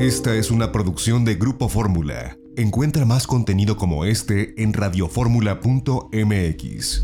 Esta es una producción de Grupo Fórmula. Encuentra más contenido como este en radioformula.mx.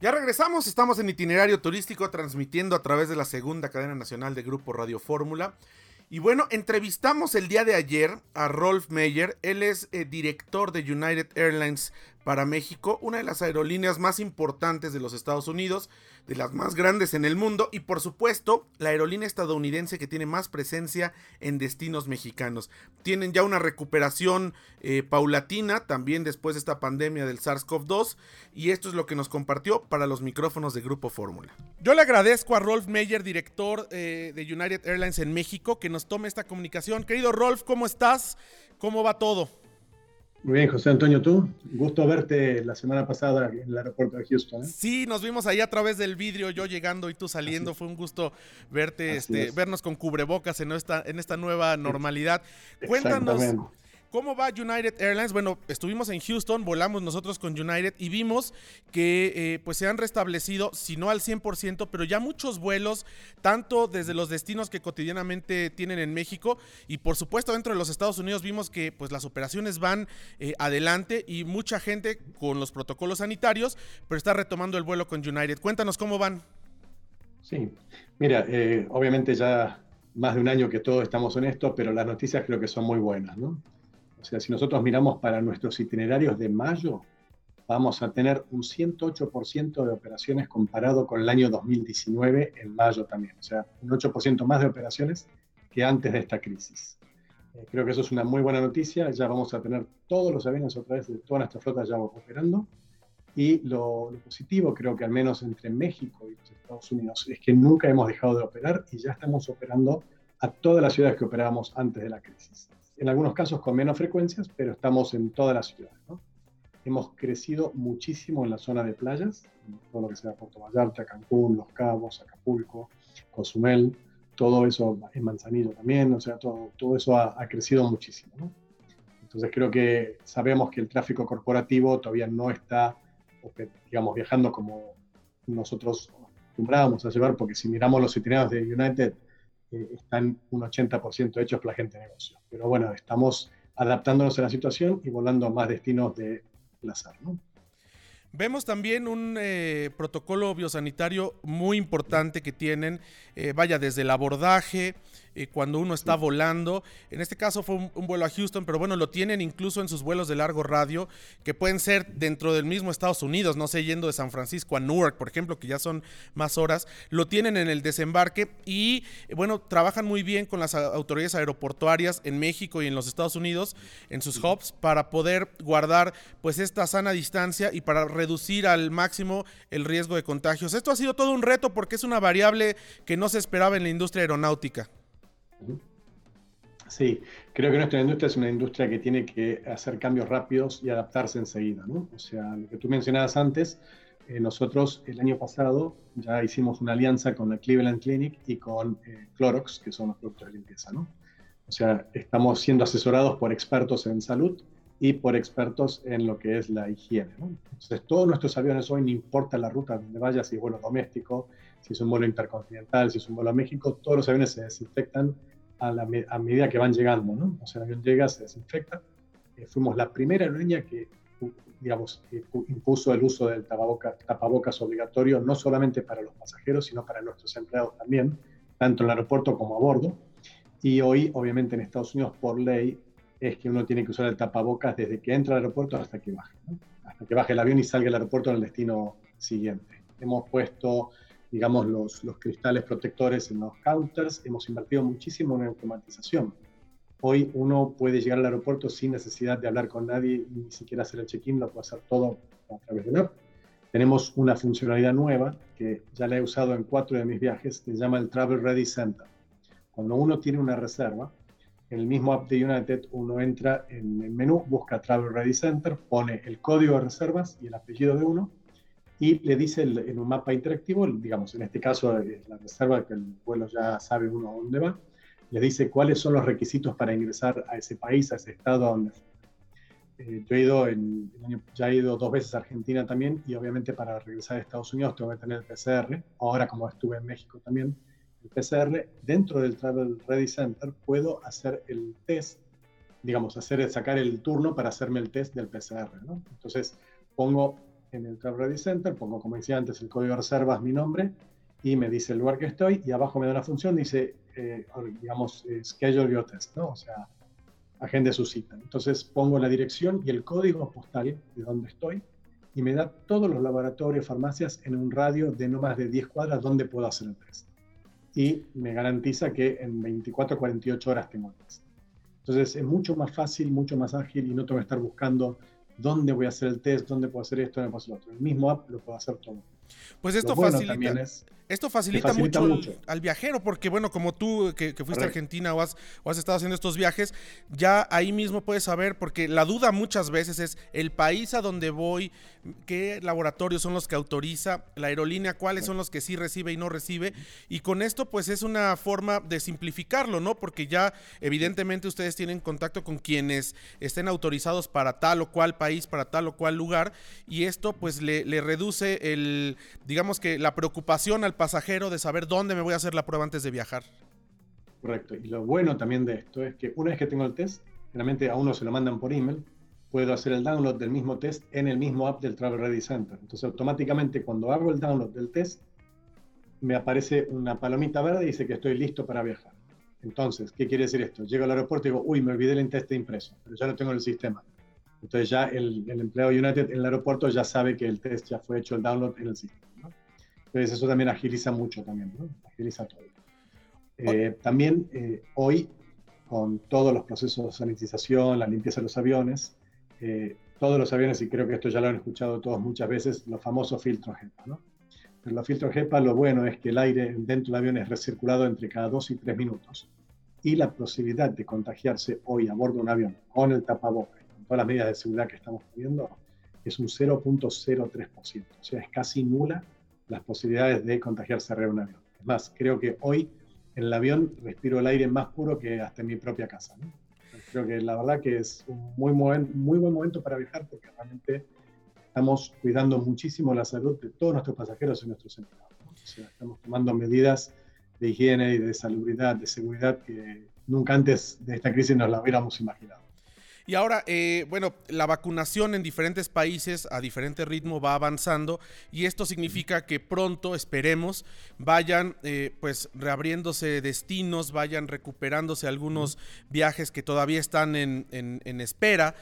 Ya regresamos, estamos en itinerario turístico transmitiendo a través de la segunda cadena nacional de Grupo Radio Fórmula. Y bueno, entrevistamos el día de ayer a Rolf Meyer. Él es eh, director de United Airlines para México, una de las aerolíneas más importantes de los Estados Unidos, de las más grandes en el mundo y por supuesto la aerolínea estadounidense que tiene más presencia en destinos mexicanos. Tienen ya una recuperación eh, paulatina también después de esta pandemia del SARS-CoV-2 y esto es lo que nos compartió para los micrófonos de Grupo Fórmula. Yo le agradezco a Rolf Meyer, director eh, de United Airlines en México, que nos tome esta comunicación. Querido Rolf, ¿cómo estás? ¿Cómo va todo? Muy bien, José Antonio, tú. Gusto verte la semana pasada en el aeropuerto de Houston. ¿eh? Sí, nos vimos ahí a través del vidrio, yo llegando y tú saliendo. Fue un gusto verte, este, vernos con cubrebocas en esta, en esta nueva normalidad. Cuéntanos. ¿Cómo va United Airlines? Bueno, estuvimos en Houston, volamos nosotros con United y vimos que eh, pues se han restablecido, si no al 100%, pero ya muchos vuelos, tanto desde los destinos que cotidianamente tienen en México y por supuesto dentro de los Estados Unidos vimos que pues las operaciones van eh, adelante y mucha gente con los protocolos sanitarios, pero está retomando el vuelo con United. Cuéntanos cómo van. Sí, mira, eh, obviamente ya más de un año que todos estamos en esto, pero las noticias creo que son muy buenas, ¿no? O sea, si nosotros miramos para nuestros itinerarios de mayo, vamos a tener un 108% de operaciones comparado con el año 2019 en mayo también. O sea, un 8% más de operaciones que antes de esta crisis. Eh, creo que eso es una muy buena noticia. Ya vamos a tener todos los aviones otra vez de toda nuestra flota ya operando. Y lo, lo, positivo, creo que al menos entre México y los Estados Unidos, es que nunca hemos dejado de operar y ya estamos operando a todas las ciudades que operábamos antes de la crisis en algunos casos con menos frecuencias, pero estamos en toda la ciudad. ¿no? Hemos crecido muchísimo en la zona de playas, todo lo que sea Puerto Vallarta, Cancún, Los Cabos, Acapulco, Cozumel, todo eso en Manzanillo también, o sea, todo, todo eso ha, ha crecido muchísimo. ¿no? Entonces creo que sabemos que el tráfico corporativo todavía no está, digamos, viajando como nosotros acostumbrábamos a llevar, porque si miramos los itinerarios de United, eh, están un 80% hechos por la gente de negocio. Pero bueno, estamos adaptándonos a la situación y volando a más destinos de placer. ¿no? Vemos también un eh, protocolo biosanitario muy importante que tienen, eh, vaya, desde el abordaje, eh, cuando uno está volando. En este caso fue un, vuelo a Houston, pero bueno, lo tienen incluso en sus vuelos de largo radio, que pueden ser dentro del mismo Estados Unidos, no sé, yendo de San Francisco a Newark, por ejemplo, que ya son más horas. Lo tienen en el desembarque y, bueno, trabajan muy bien con las autoridades aeroportuarias en México y en los Estados Unidos, en sus hubs, para poder guardar pues esta sana distancia y para reducir al máximo el riesgo de contagios. Esto ha sido todo un reto porque es una variable que no se esperaba en la industria aeronáutica. Sí, creo que nuestra industria es una industria que tiene que hacer cambios rápidos y adaptarse enseguida, ¿no? O sea, lo que tú mencionabas antes, eh, nosotros el año pasado ya hicimos una alianza con la Cleveland Clinic y con eh, Clorox, que son los productos de limpieza, ¿no? O sea, estamos siendo asesorados por expertos en salud y por expertos en lo que es la higiene, ¿no? Entonces, todos nuestros aviones hoy, no importa la ruta donde vaya, si es vuelo doméstico, si es un vuelo intercontinental, si es un vuelo a México, todos los aviones se desinfectan a, la, a medida que van llegando, ¿no? O sea, el avión llega, se desinfecta. Eh, fuimos la primera aerolínea que, digamos, impuso el uso del tapabocas, tapabocas obligatorio, no solamente para los pasajeros, sino para nuestros empleados también, tanto en el aeropuerto como a bordo. Y hoy, obviamente, en Estados Unidos, por ley, es que uno tiene que usar el tapabocas desde que entra al aeropuerto hasta que baje, ¿no? hasta que baje el avión y salga del aeropuerto en el destino siguiente. Hemos puesto digamos, los, los cristales protectores en los counters, hemos invertido muchísimo en automatización. Hoy uno puede llegar al aeropuerto sin necesidad de hablar con nadie, ni siquiera hacer el check-in, lo puede hacer todo a través de la app. Tenemos una funcionalidad nueva que ya la he usado en cuatro de mis viajes, que se llama el Travel Ready Center. Cuando uno tiene una reserva, en el mismo app de United uno entra en el menú, busca Travel Ready Center, pone el código de reservas y el apellido de uno y le dice en un mapa interactivo, digamos, en este caso es la reserva, que el vuelo ya sabe uno a dónde va, le dice cuáles son los requisitos para ingresar a ese país, a ese estado donde eh, yo he ido, en, ya he ido dos veces a Argentina también y obviamente para regresar a Estados Unidos tengo que tener el PCR. Ahora como estuve en México también, el PCR, dentro del Travel Ready Center puedo hacer el test, digamos, hacer, sacar el turno para hacerme el test del PCR. ¿no? Entonces pongo en el Travel Ready Center, pongo como decía antes el código de reservas, mi nombre y me dice el lugar que estoy y abajo me da una función, dice, eh, digamos, eh, schedule your test, ¿no? O sea, agende su cita. Entonces pongo la dirección y el código postal de donde estoy y me da todos los laboratorios, farmacias en un radio de no más de 10 cuadras donde puedo hacer el test. Y me garantiza que en 24 o 48 horas tengo el test. Entonces es mucho más fácil, mucho más ágil y no tengo que estar buscando dónde voy a hacer el test, dónde puedo hacer esto, dónde puedo hacer lo otro. El mismo app lo puedo hacer todo. Pues esto facilita. Esto facilita, mucho, Al, viajero, porque bueno, como tú que, fuiste a Argentina o has, o has, estado haciendo estos viajes, ya ahí mismo puedes saber, porque la duda muchas veces es el país a donde voy, qué laboratorios son los que autoriza, la aerolínea, cuáles son los que sí recibe y no recibe. Y con esto, pues es una forma de simplificarlo, ¿no? Porque ya evidentemente ustedes tienen contacto con quienes estén autorizados para tal o cual país, para tal o cual lugar, y esto pues le, le reduce el digamos que la preocupación al pasajero de saber dónde me voy a hacer la prueba antes de viajar. Correcto. Y lo bueno también de esto es que una vez que tengo el test, generalmente a uno se lo mandan por email, puedo hacer el download del mismo test en el mismo app del Travel Ready Center. Entonces automáticamente cuando hago el download del test, me aparece una palomita verde y dice que estoy listo para viajar. Entonces, ¿qué quiere decir esto? Llego al aeropuerto y digo, uy, me olvidé el test de impreso, pero ya lo tengo en el sistema. Entonces ya el, empleado United en el aeropuerto ya sabe que el test ya fue hecho el download en el sistema. Entonces eso también agiliza mucho también, ¿no? agiliza todo. Eh, también eh, hoy, con todos los procesos de sanitización, la limpieza de los aviones, eh, todos los aviones, y creo que esto ya lo han escuchado todos muchas veces, los famosos filtros HEPA. ¿no? Pero los filtros HEPA lo bueno es que el aire dentro del avión es recirculado entre cada dos y tres minutos. Y la posibilidad de contagiarse hoy a bordo de un avión con el tapabocas todas las medidas de seguridad que estamos poniendo, es un 0.03%. O sea, es casi nula las posibilidades de contagiarse arriba de un avión. Es más, creo que hoy en el avión respiro el aire más puro que hasta en mi propia casa. Creo que la verdad que es un muy, buen momento para viajar porque realmente estamos cuidando muchísimo la salud de todos nuestros pasajeros y nuestros empleados. O sea, estamos tomando medidas de higiene y de salubridad, de seguridad que nunca antes de esta crisis nos la hubiéramos imaginado. Y ahora, eh, bueno, la vacunación en diferentes países a diferente ritmo va avanzando y esto significa que pronto, esperemos, vayan eh, pues reabriéndose destinos, vayan recuperándose algunos viajes que todavía están en, en espera.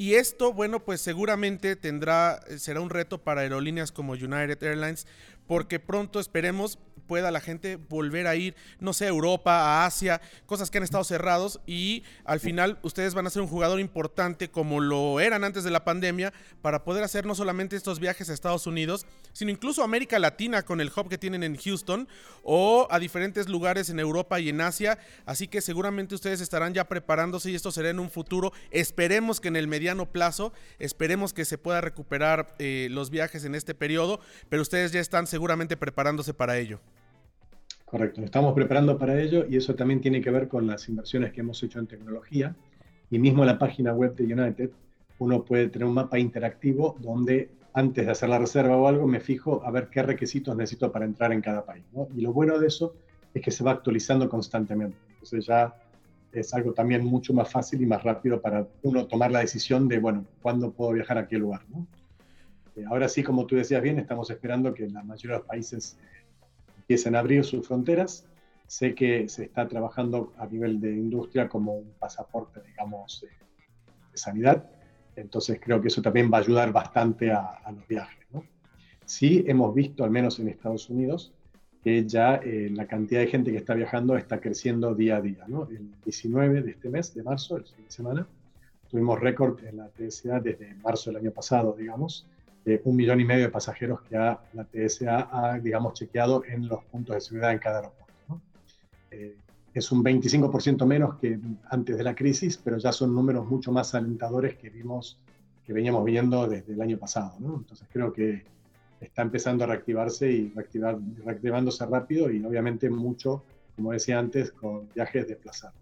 Y esto, bueno, pues seguramente tendrá, será un reto para aerolíneas como United Airlines, porque pronto esperemos pueda la gente volver a ir, no sé, a Europa, a Asia, cosas que han estado cerrados y al final ustedes van a ser un jugador importante como lo eran antes de la pandemia para poder hacer no solamente estos viajes a Estados Unidos, sino incluso a América Latina con el hub que tienen en Houston o a diferentes lugares en Europa y en Asia. Así que seguramente ustedes estarán ya preparándose y esto será en un futuro. Esperemos que en el mediano plazo, esperemos que se pueda recuperar eh, los viajes en este periodo, pero ustedes ya están seguramente preparándose para ello. Correcto, estamos preparando para ello y eso también tiene que ver con las inversiones que hemos hecho en tecnología. Y mismo en la página web de United, uno puede tener un mapa interactivo donde antes de hacer la reserva o algo me fijo a ver qué requisitos necesito para entrar en cada país. Y lo bueno de eso es que se va actualizando constantemente. Entonces ya es algo también mucho más fácil y más rápido para uno tomar la decisión de, bueno, ¿cuándo puedo viajar a qué lugar? Eh, ahora sí, como tú decías bien, estamos esperando que la mayoría de los países empiecen a abrir sus fronteras. Sé que se está trabajando a nivel de industria como un pasaporte, digamos, de sanidad. Entonces creo que eso también va a ayudar bastante a, los viajes. ¿no? Sí hemos visto, al menos en Estados Unidos, que ya eh, la cantidad de gente que está viajando está creciendo día a día. ¿no? El 19 de este mes, de marzo, el fin de semana, tuvimos récord en la TSA desde marzo del año pasado, digamos, un millón y medio de pasajeros que la TSA ha, digamos, chequeado en los puntos de seguridad en cada aeropuerto. Eh, es un 25% menos que antes de la crisis, pero ya son números mucho más alentadores que vimos, que veníamos viendo desde el año pasado. Entonces creo que está empezando a reactivarse y reactivar, reactivándose rápido y obviamente mucho, como decía antes, con viajes desplazados.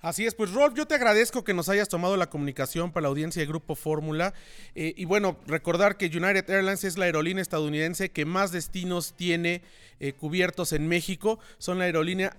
Así es, pues Rolf, yo te agradezco que nos hayas tomado la comunicación para la audiencia de Grupo Fórmula. Eh, y bueno, recordar que United Airlines es la aerolínea estadounidense que más destinos tiene eh, cubiertos en México. Son la aerolínea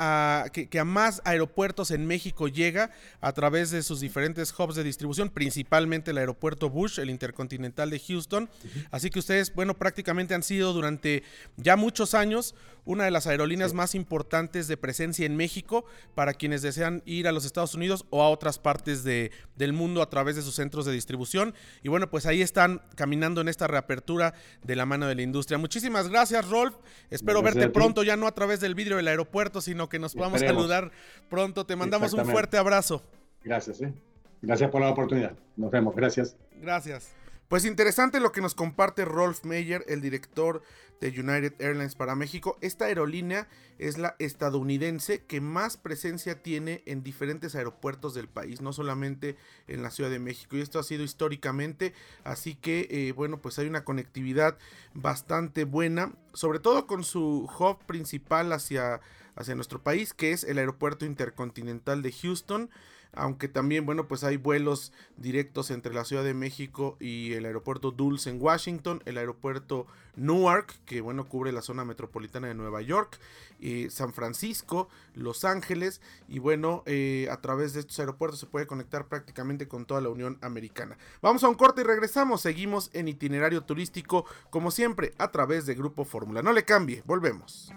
que, a más aeropuertos en México llega a través de sus diferentes hubs de distribución, principalmente el aeropuerto Bush, el Intercontinental de Houston. Así que ustedes, bueno, prácticamente han sido durante ya muchos años una de las aerolíneas más importantes de presencia en México para quienes desean ir a los Estados Unidos o a otras partes de, del mundo a través de sus centros de distribución. Y bueno, pues ahí están caminando en esta reapertura de la mano de la industria. Muchísimas gracias, Rolf. Espero verte pronto, ya no a través del vidrio del aeropuerto, sino que nos podamos saludar pronto. Te mandamos un fuerte abrazo. Gracias, ¿eh? Gracias por la oportunidad. Nos vemos. Gracias. Gracias. Pues interesante lo que nos comparte Rolf Meyer, el director de United Airlines para México. Esta aerolínea es la estadounidense que más presencia tiene en diferentes aeropuertos del país, no solamente en la Ciudad de México. Y esto ha sido históricamente, así que eh, bueno, pues hay una conectividad bastante buena, sobre todo con su hub principal hacia, hacia nuestro país, que es el Aeropuerto Intercontinental de Houston aunque también, bueno, pues hay vuelos directos entre la Ciudad de México y el aeropuerto Dulce en Washington, el aeropuerto Newark, que bueno, cubre la zona metropolitana de Nueva York, y San Francisco, Los Ángeles, y bueno, eh, a través de estos aeropuertos se puede conectar prácticamente con toda la Unión Americana. Vamos a un corte y regresamos, seguimos en itinerario turístico, como siempre, a través de Grupo Fórmula. No le cambie, volvemos.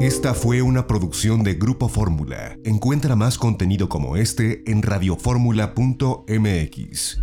Esta fue una producción de Grupo Fórmula. Encuentra más contenido como este en radioformula.mx.